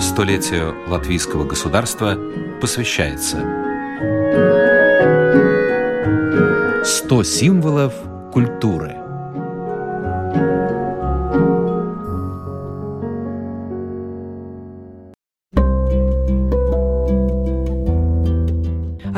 Столетию латвийского государства посвящается 100 символов культуры –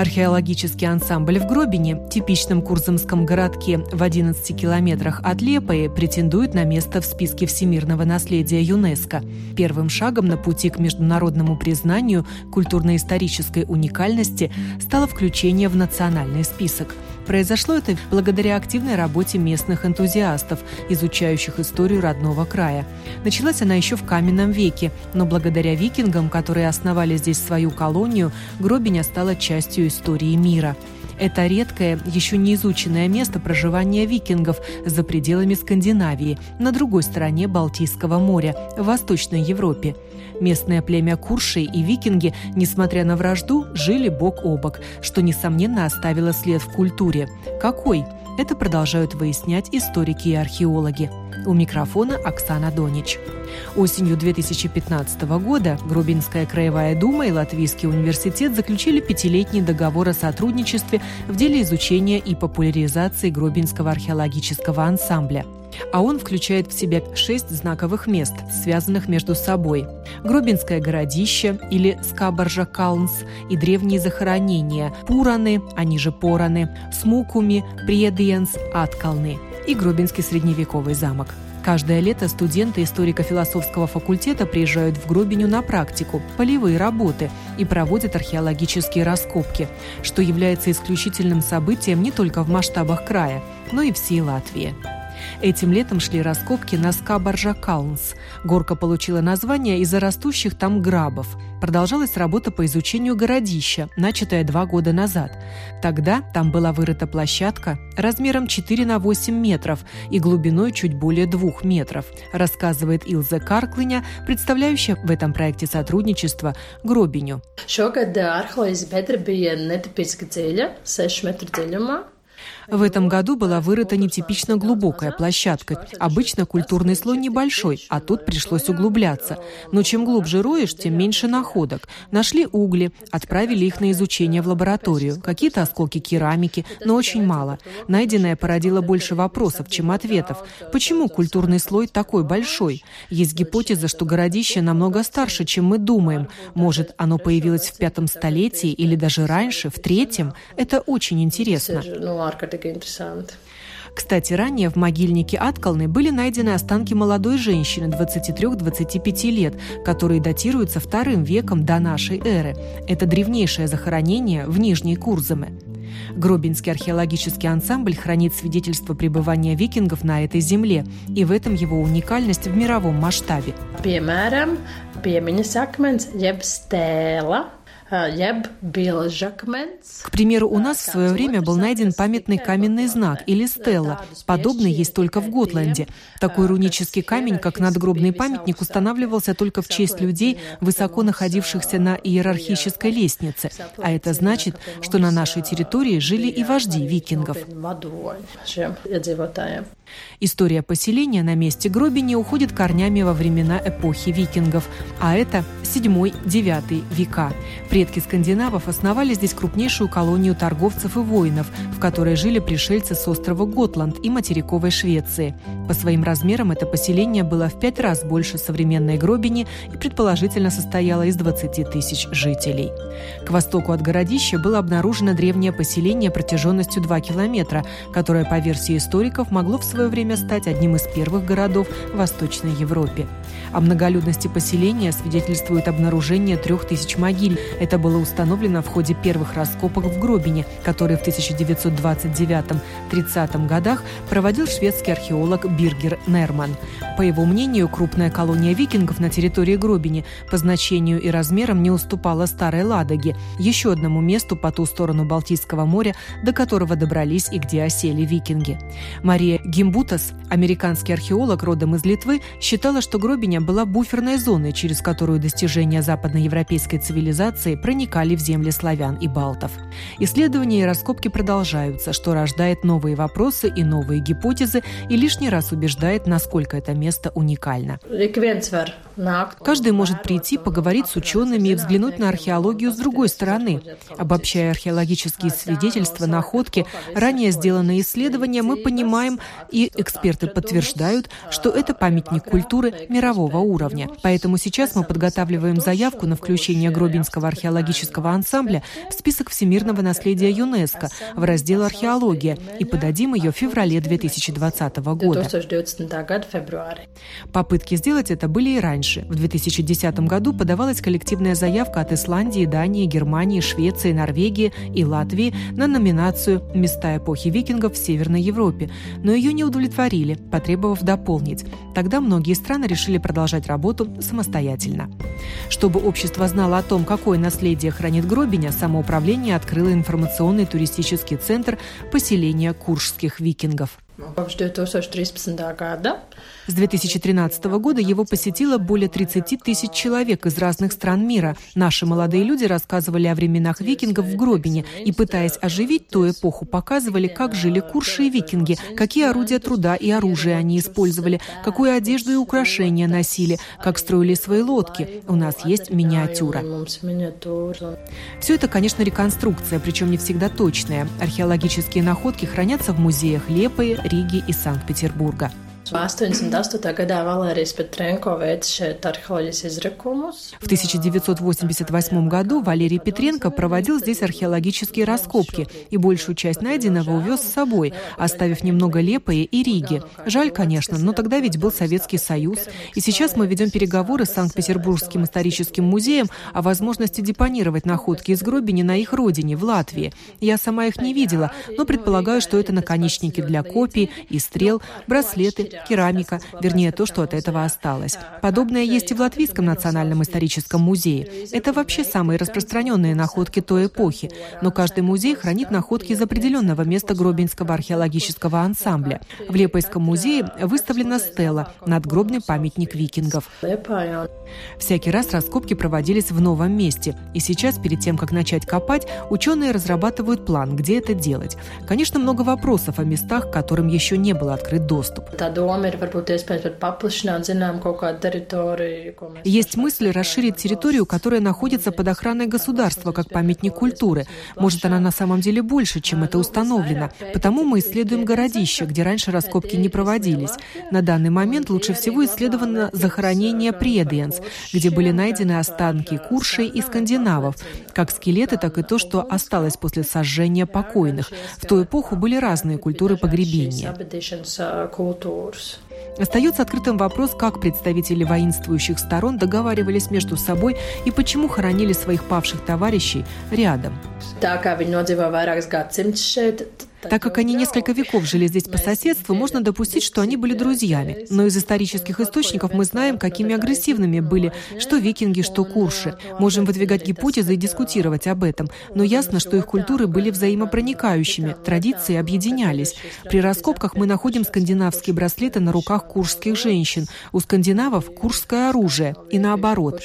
Археологический ансамбль в Гробине, типичном курзамском городке в 11 километрах от Лепои, претендует на место в списке всемирного наследия ЮНЕСКо. Первым шагом на пути к международному признанию культурно-исторической уникальности стало включение в национальный список – Произошло это благодаря активной работе местных энтузиастов, изучающих историю родного края. Началась она еще в каменном веке, но благодаря викингам, которые основали здесь свою колонию, Гробиня стала частью истории мира. Это редкое, еще не изученное место проживания викингов за пределами Скандинавии, на другой стороне Балтийского моря, в Восточной Европе. Местное племя Куршей и викинги, несмотря на вражду, жили бок о бок, что, несомненно, оставило след в культуре. Какой? Это продолжают выяснять историки и археологи. У микрофона Оксана Донич. Осенью 2015 года Грубинская краевая дума и Латвийский университет заключили пятилетний договор о сотрудничестве в деле изучения и популяризации Грубинского археологического ансамбля – а он включает в себя шесть знаковых мест, связанных между собой. Гробинское городище или Скабаржа Калнс и древние захоронения Пураны, они же Пораны, Смукуми, Предиенс, Аткалны и Гробинский средневековый замок. Каждое лето студенты историко-философского факультета приезжают в Гробиню на практику, полевые работы и проводят археологические раскопки, что является исключительным событием не только в масштабах края, но и всей Латвии. Этим летом шли раскопки на Скабаржа-Каунс. Горка получила название из-за растущих там грабов. Продолжалась работа по изучению городища, начатая два года назад. Тогда там была вырыта площадка размером 4 на 8 метров и глубиной чуть более 2 метров, рассказывает Илза Карклиня, представляющая в этом проекте сотрудничества Гробиню. Šogad arheoloģijas bedra bija netipiski dziļa, 6 metru dziļumā. В этом году была вырыта нетипично глубокая площадка. Обычно культурный слой небольшой, а тут пришлось углубляться. Но чем глубже роешь, тем меньше находок. Нашли угли, отправили их на изучение в лабораторию. Какие-то осколки керамики, но очень мало. Найденное породило больше вопросов, чем ответов. Почему культурный слой такой большой? Есть гипотеза, что городище намного старше, чем мы думаем. Может, оно появилось в пятом столетии или даже раньше, в третьем? Это очень интересно ārkārtīgi interesanti. Кстати, ранее в могильнике Аткалны были найдены останки молодой женщины 23-25 лет, которые датируются вторым веком до нашей эры. Это древнейшее захоронение в Нижней Курзаме. Гробинский археологический ансамбль хранит свидетельство пребывания викингов на этой земле, и в этом его уникальность в мировом масштабе. Piemēram, piemiņas akmens jeb stēla к примеру, у нас в свое время был найден памятный каменный знак или стелла. Подобный есть только в Готланде. Такой рунический камень, как надгробный памятник, устанавливался только в честь людей, высоко находившихся на иерархической лестнице. А это значит, что на нашей территории жили и вожди викингов. История поселения на месте Гробини уходит корнями во времена эпохи викингов, а это 7-9 века. Предки скандинавов основали здесь крупнейшую колонию торговцев и воинов, в которой жили пришельцы с острова Готланд и материковой Швеции. По своим размерам это поселение было в пять раз больше современной Гробини и предположительно состояло из 20 тысяч жителей. К востоку от городища было обнаружено древнее поселение протяженностью 2 километра, которое, по версии историков, могло в свое время стать одним из первых городов в Восточной Европе. О многолюдности поселения свидетельствует обнаружение трех тысяч могил. Это было установлено в ходе первых раскопок в Гробине, которые в 1929-30 годах проводил шведский археолог Биргер Нерман. По его мнению, крупная колония викингов на территории Гробини по значению и размерам не уступала Старой Ладоге, еще одному месту по ту сторону Балтийского моря, до которого добрались и где осели викинги. Мария Гимбутас, американский археолог родом из Литвы, считала, что Гробиня была буферной зоной, через которую достижения западноевропейской цивилизации проникали в земли славян и балтов. Исследования и раскопки продолжаются, что рождает новые вопросы и новые гипотезы и лишний раз убеждает, насколько это место уникально. Каждый может прийти, поговорить с учеными и взглянуть на археологию с другой стороны. Обобщая археологические свидетельства, находки, ранее сделанные исследования, мы понимаем, и эксперты подтверждают, что это памятник культуры мирового уровня. Поэтому сейчас мы подготавливаем заявку на включение Гробинского археологического ансамбля в список всемирного наследия ЮНЕСКО в раздел «Археология» и подадим ее в феврале 2020 года. Попытки сделать это были и раньше. В 2010 году подавалась коллективная заявка от Исландии, Дании, Германии, Швеции, Норвегии и Латвии на номинацию «Места эпохи викингов в Северной Европе», но ее не удовлетворили, потребовав дополнить. Тогда многие страны решили продолжать работу самостоятельно. Чтобы общество знало о том, какое наследие хранит Гробиня, самоуправление открыло информационный туристический центр поселения куршских викингов. Kopš 2013. gada с 2013 года его посетило более 30 тысяч человек из разных стран мира. Наши молодые люди рассказывали о временах викингов в Гробине и, пытаясь оживить ту эпоху, показывали, как жили курши и викинги, какие орудия труда и оружие они использовали, какую одежду и украшения носили, как строили свои лодки. У нас есть миниатюра. Все это, конечно, реконструкция, причем не всегда точная. Археологические находки хранятся в музеях Лепы, Риги и Санкт-Петербурга. 88. gadā Valērijas Петренко veica изрекумус. В 1988 году Валерий Петренко проводил здесь археологические раскопки и большую часть найденного увез с собой, оставив немного Лепое и Риги. Жаль, конечно, но тогда ведь был Советский Союз. И сейчас мы ведем переговоры с Санкт-Петербургским историческим музеем о возможности депонировать находки из Гробини на их родине, в Латвии. Я сама их не видела, но предполагаю, что это наконечники для копий и стрел, браслеты, керамика, вернее, то, что от этого осталось. Подобное есть и в Латвийском национальном историческом музее. Это вообще самые распространенные находки той эпохи, но каждый музей хранит находки из определенного места Гробинского археологического ансамбля. В Лепойском музее выставлена стела «Надгробный памятник викингов». Всякий раз раскопки проводились в новом месте, и сейчас, перед тем, как начать копать, ученые разрабатывают план, где это делать. Конечно, много вопросов о местах, к которым еще не был открыт доступ. Есть мысль расширить территорию, которая находится под охраной государства, как памятник культуры. Может, она на самом деле больше, чем это установлено. Потому мы исследуем городище, где раньше раскопки не проводились. На данный момент лучше всего исследовано захоронение Предиенс, где были найдены останки куршей и скандинавов, как скелеты, так и то, что осталось после сожжения покойных. В ту эпоху были разные культуры погребения. Остается открытым вопрос, как представители воинствующих сторон договаривались между собой и почему хоронили своих павших товарищей рядом. Так как они несколько веков жили здесь по соседству, можно допустить, что они были друзьями. Но из исторических источников мы знаем, какими агрессивными были что викинги, что курши. Можем выдвигать гипотезы и дискутировать об этом. Но ясно, что их культуры были взаимопроникающими, традиции объединялись. При раскопках мы находим скандинавские браслеты на руках куршских женщин. У скандинавов куршское оружие. И наоборот.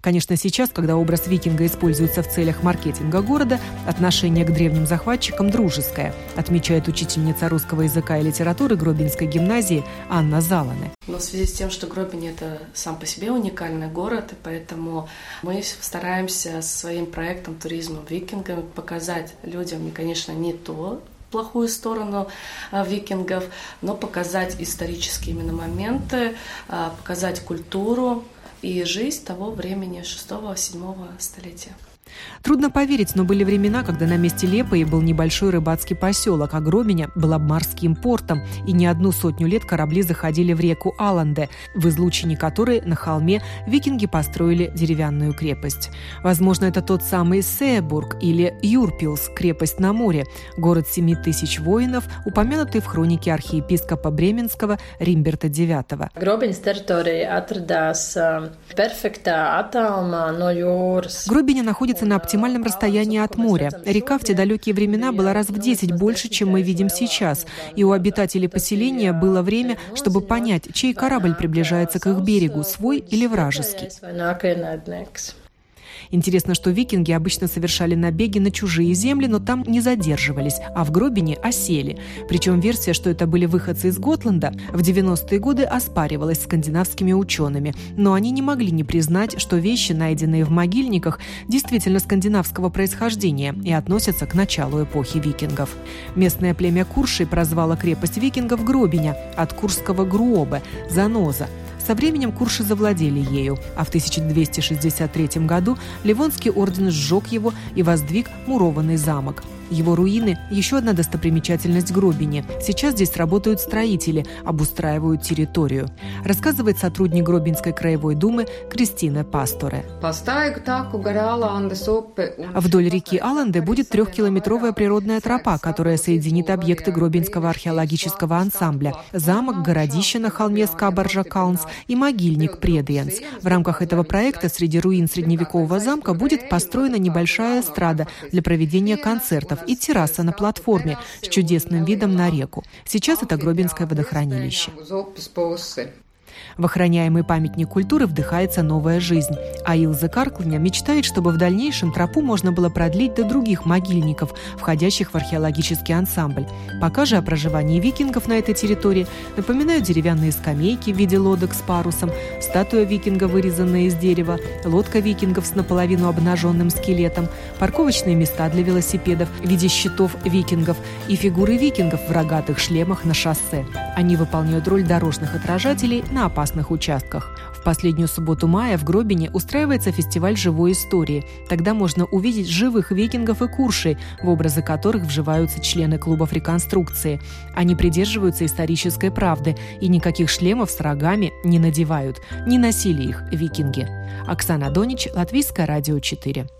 Конечно, сейчас, когда образ викинга используется в целях маркетинга города, отношение к древним захватчикам дружеское, отмечает учительница русского языка и литературы Гробинской гимназии Анна Заланы. Но в связи с тем, что Гробин – это сам по себе уникальный город, и поэтому мы стараемся своим проектом туризма викингами показать людям, конечно, не то, плохую сторону а, викингов, но показать исторические именно моменты, а, показать культуру, и жизнь того времени, 6-7 столетия. Трудно поверить, но были времена, когда на месте Лепои был небольшой рыбацкий поселок, а Громиня была морским портом, и не одну сотню лет корабли заходили в реку Аланде, в излучине которой на холме викинги построили деревянную крепость. Возможно, это тот самый Сеебург или Юрпилс, крепость на море, город семи тысяч воинов, упомянутый в хронике архиепископа Бременского Римберта IX. Гробиņas teritorija atradās perfektā attālumā no jūras. Гробиня находится находится на оптимальном расстоянии от моря. Река в те далекие времена была раз в 10 больше, чем мы видим сейчас. И у обитателей поселения было время, чтобы понять, чей корабль приближается к их берегу, свой или вражеский. Интересно, что викинги обычно совершали набеги на чужие земли, но там не задерживались, а в Гробине осели. Причем версия, что это были выходцы из Готланда, в 90-е годы оспаривалась скандинавскими учеными. Но они не могли не признать, что вещи, найденные в могильниках, действительно скандинавского происхождения и относятся к началу эпохи викингов. Местное племя Курши прозвало крепость викингов Гробиня от курского Груобе – заноза. Со временем курши завладели ею, а в 1263 году Ливонский орден сжег его и воздвиг мурованный замок – его руины – еще одна достопримечательность Гробини. Сейчас здесь работают строители, обустраивают территорию. Рассказывает сотрудник Гробинской краевой думы Кристина Пасторе. Вдоль реки Аланде будет трехкилометровая природная тропа, которая соединит объекты Гробинского археологического ансамбля – замок, городище на холме Скабаржа Каунс и могильник Предиенс. В рамках этого проекта среди руин средневекового замка будет построена небольшая эстрада для проведения концертов и терраса на платформе с чудесным видом на реку. Сейчас это Гробинское водохранилище. В охраняемый памятник культуры вдыхается новая жизнь, а Илза Карклиня мечтает, чтобы в дальнейшем тропу можно было продлить до других могильников, входящих в археологический ансамбль. Пока же о проживании викингов на этой территории напоминают деревянные скамейки в виде лодок с парусом, статуя викинга, вырезанная из дерева, лодка викингов с наполовину обнаженным скелетом, парковочные места для велосипедов в виде щитов викингов и фигуры викингов в рогатых шлемах на шоссе. Они выполняют роль дорожных отражателей на опасных участках. В последнюю субботу мая в Гробине устраивается фестиваль живой истории. Тогда можно увидеть живых викингов и куршей, в образы которых вживаются члены клубов реконструкции. Они придерживаются исторической правды и никаких шлемов с рогами не надевают. Не носили их викинги. Оксана Донич, Латвийское радио 4.